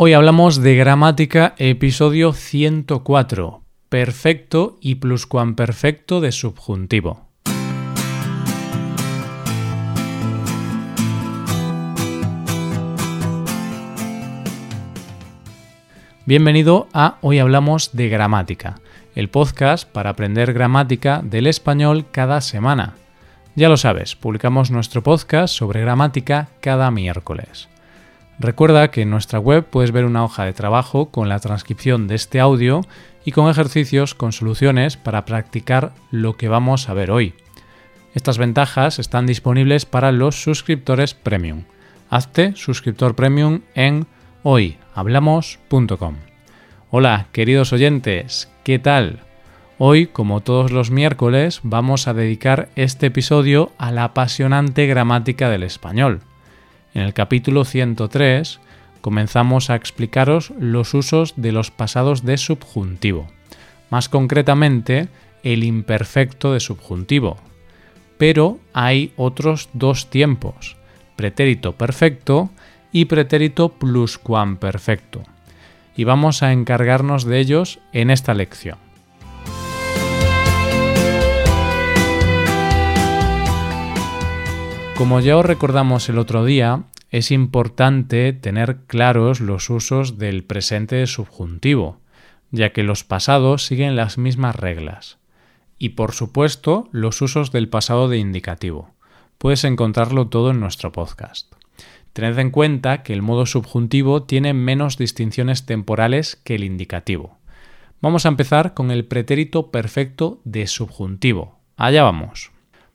Hoy hablamos de gramática, episodio 104, perfecto y pluscuamperfecto de subjuntivo. Bienvenido a Hoy Hablamos de Gramática, el podcast para aprender gramática del español cada semana. Ya lo sabes, publicamos nuestro podcast sobre gramática cada miércoles. Recuerda que en nuestra web puedes ver una hoja de trabajo con la transcripción de este audio y con ejercicios con soluciones para practicar lo que vamos a ver hoy. Estas ventajas están disponibles para los suscriptores premium. Hazte suscriptor premium en hoyhablamos.com. Hola, queridos oyentes, ¿qué tal? Hoy, como todos los miércoles, vamos a dedicar este episodio a la apasionante gramática del español. En el capítulo 103 comenzamos a explicaros los usos de los pasados de subjuntivo, más concretamente el imperfecto de subjuntivo. Pero hay otros dos tiempos, pretérito perfecto y pretérito pluscuamperfecto, y vamos a encargarnos de ellos en esta lección. Como ya os recordamos el otro día, es importante tener claros los usos del presente subjuntivo, ya que los pasados siguen las mismas reglas. Y por supuesto, los usos del pasado de indicativo. Puedes encontrarlo todo en nuestro podcast. Tened en cuenta que el modo subjuntivo tiene menos distinciones temporales que el indicativo. Vamos a empezar con el pretérito perfecto de subjuntivo. Allá vamos.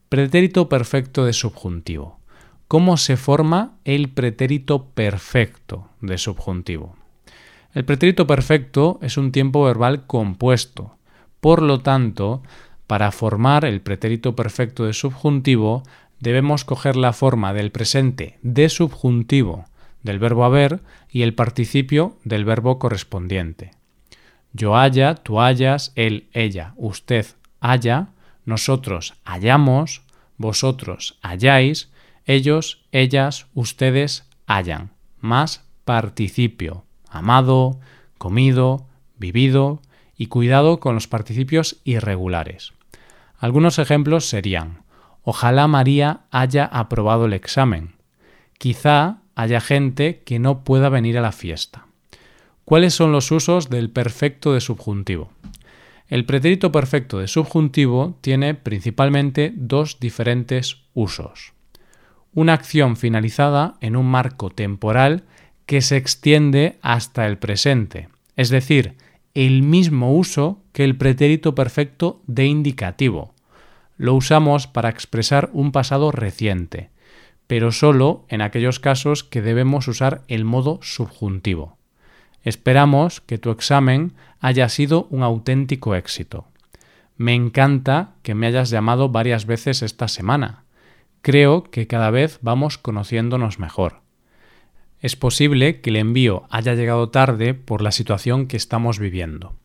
Pretérito perfecto de subjuntivo. ¿Cómo se forma el pretérito perfecto de subjuntivo? El pretérito perfecto es un tiempo verbal compuesto. Por lo tanto, para formar el pretérito perfecto de subjuntivo, debemos coger la forma del presente de subjuntivo del verbo haber y el participio del verbo correspondiente. Yo haya, tú hayas, él, ella, usted haya, nosotros hayamos, vosotros hayáis, ellos, ellas, ustedes hayan, más participio, amado, comido, vivido y cuidado con los participios irregulares. Algunos ejemplos serían Ojalá María haya aprobado el examen. Quizá haya gente que no pueda venir a la fiesta. ¿Cuáles son los usos del perfecto de subjuntivo? El pretérito perfecto de subjuntivo tiene principalmente dos diferentes usos. Una acción finalizada en un marco temporal que se extiende hasta el presente, es decir, el mismo uso que el pretérito perfecto de indicativo. Lo usamos para expresar un pasado reciente, pero solo en aquellos casos que debemos usar el modo subjuntivo. Esperamos que tu examen haya sido un auténtico éxito. Me encanta que me hayas llamado varias veces esta semana. Creo que cada vez vamos conociéndonos mejor. Es posible que el envío haya llegado tarde por la situación que estamos viviendo.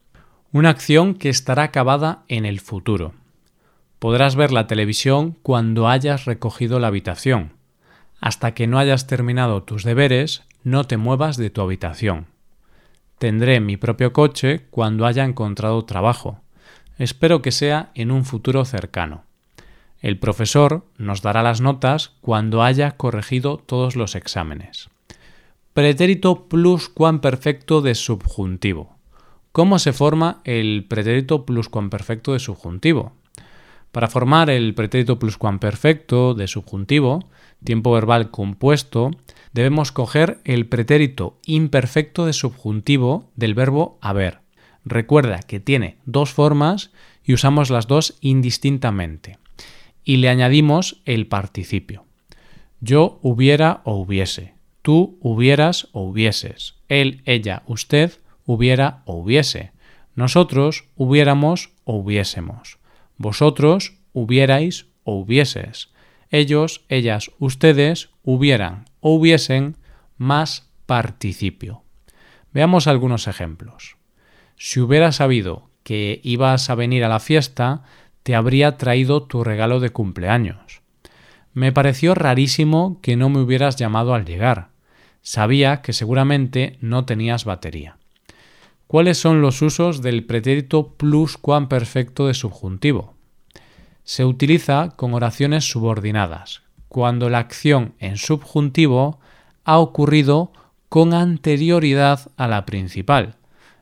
Una acción que estará acabada en el futuro. Podrás ver la televisión cuando hayas recogido la habitación. Hasta que no hayas terminado tus deberes, no te muevas de tu habitación. Tendré mi propio coche cuando haya encontrado trabajo. Espero que sea en un futuro cercano. El profesor nos dará las notas cuando haya corregido todos los exámenes. Pretérito pluscuamperfecto de subjuntivo. ¿Cómo se forma el pretérito pluscuamperfecto de subjuntivo? Para formar el pretérito pluscuamperfecto de subjuntivo, tiempo verbal compuesto, debemos coger el pretérito imperfecto de subjuntivo del verbo haber. Recuerda que tiene dos formas y usamos las dos indistintamente. Y le añadimos el participio. Yo hubiera o hubiese. Tú hubieras o hubieses. Él, ella, usted hubiera o hubiese. Nosotros hubiéramos o hubiésemos. Vosotros hubierais o hubieses ellos, ellas, ustedes hubieran o hubiesen más participio. Veamos algunos ejemplos. Si hubiera sabido que ibas a venir a la fiesta, te habría traído tu regalo de cumpleaños. Me pareció rarísimo que no me hubieras llamado al llegar. Sabía que seguramente no tenías batería. ¿Cuáles son los usos del pretérito pluscuamperfecto de subjuntivo? Se utiliza con oraciones subordinadas, cuando la acción en subjuntivo ha ocurrido con anterioridad a la principal.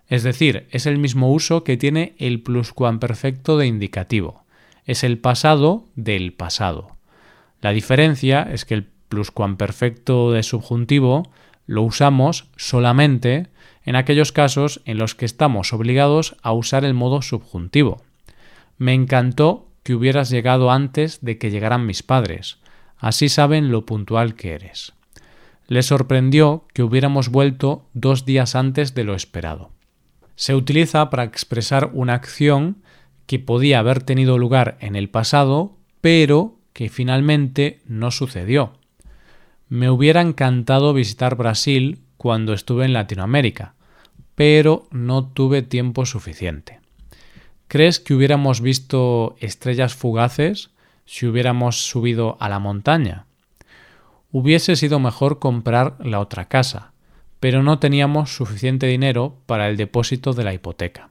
Es decir, es el mismo uso que tiene el pluscuamperfecto de indicativo. Es el pasado del pasado. La diferencia es que el pluscuamperfecto de subjuntivo lo usamos solamente en aquellos casos en los que estamos obligados a usar el modo subjuntivo. Me encantó que hubieras llegado antes de que llegaran mis padres. Así saben lo puntual que eres. Le sorprendió que hubiéramos vuelto dos días antes de lo esperado. Se utiliza para expresar una acción que podía haber tenido lugar en el pasado, pero que finalmente no sucedió. Me hubiera encantado visitar Brasil cuando estuve en Latinoamérica, pero no tuve tiempo suficiente. ¿Crees que hubiéramos visto estrellas fugaces si hubiéramos subido a la montaña? Hubiese sido mejor comprar la otra casa, pero no teníamos suficiente dinero para el depósito de la hipoteca.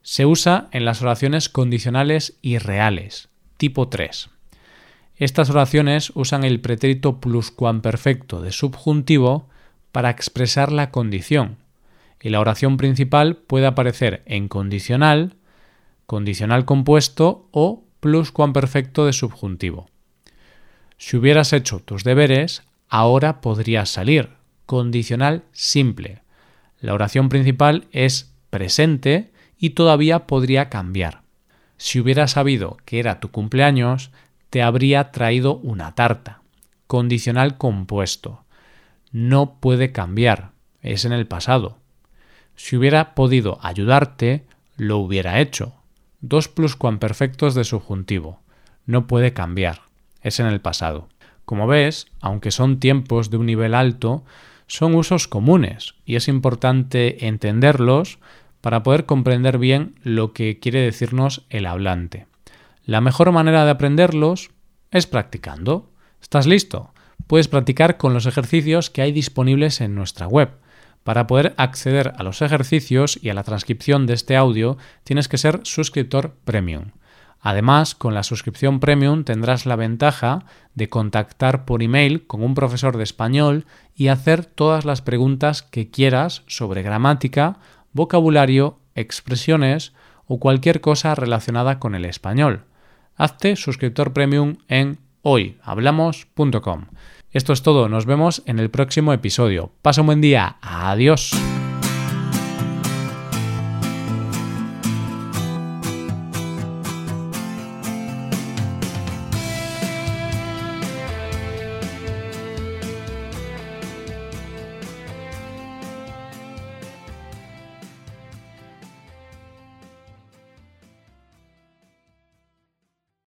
Se usa en las oraciones condicionales y reales, tipo 3. Estas oraciones usan el pretérito pluscuamperfecto de subjuntivo para expresar la condición, y la oración principal puede aparecer en condicional, condicional compuesto o pluscuamperfecto de subjuntivo. Si hubieras hecho tus deberes, ahora podrías salir. Condicional simple. La oración principal es presente y todavía podría cambiar. Si hubieras sabido que era tu cumpleaños, te habría traído una tarta. Condicional compuesto. No puede cambiar. Es en el pasado. Si hubiera podido ayudarte, lo hubiera hecho. Dos pluscuamperfectos de subjuntivo. No puede cambiar. Es en el pasado. Como ves, aunque son tiempos de un nivel alto, son usos comunes y es importante entenderlos para poder comprender bien lo que quiere decirnos el hablante. La mejor manera de aprenderlos es practicando. ¿Estás listo? Puedes practicar con los ejercicios que hay disponibles en nuestra web. Para poder acceder a los ejercicios y a la transcripción de este audio tienes que ser suscriptor premium. Además, con la suscripción premium tendrás la ventaja de contactar por email con un profesor de español y hacer todas las preguntas que quieras sobre gramática, vocabulario, expresiones o cualquier cosa relacionada con el español hazte suscriptor premium en hoyhablamos.com. Esto es todo, nos vemos en el próximo episodio. Pasa un buen día, adiós.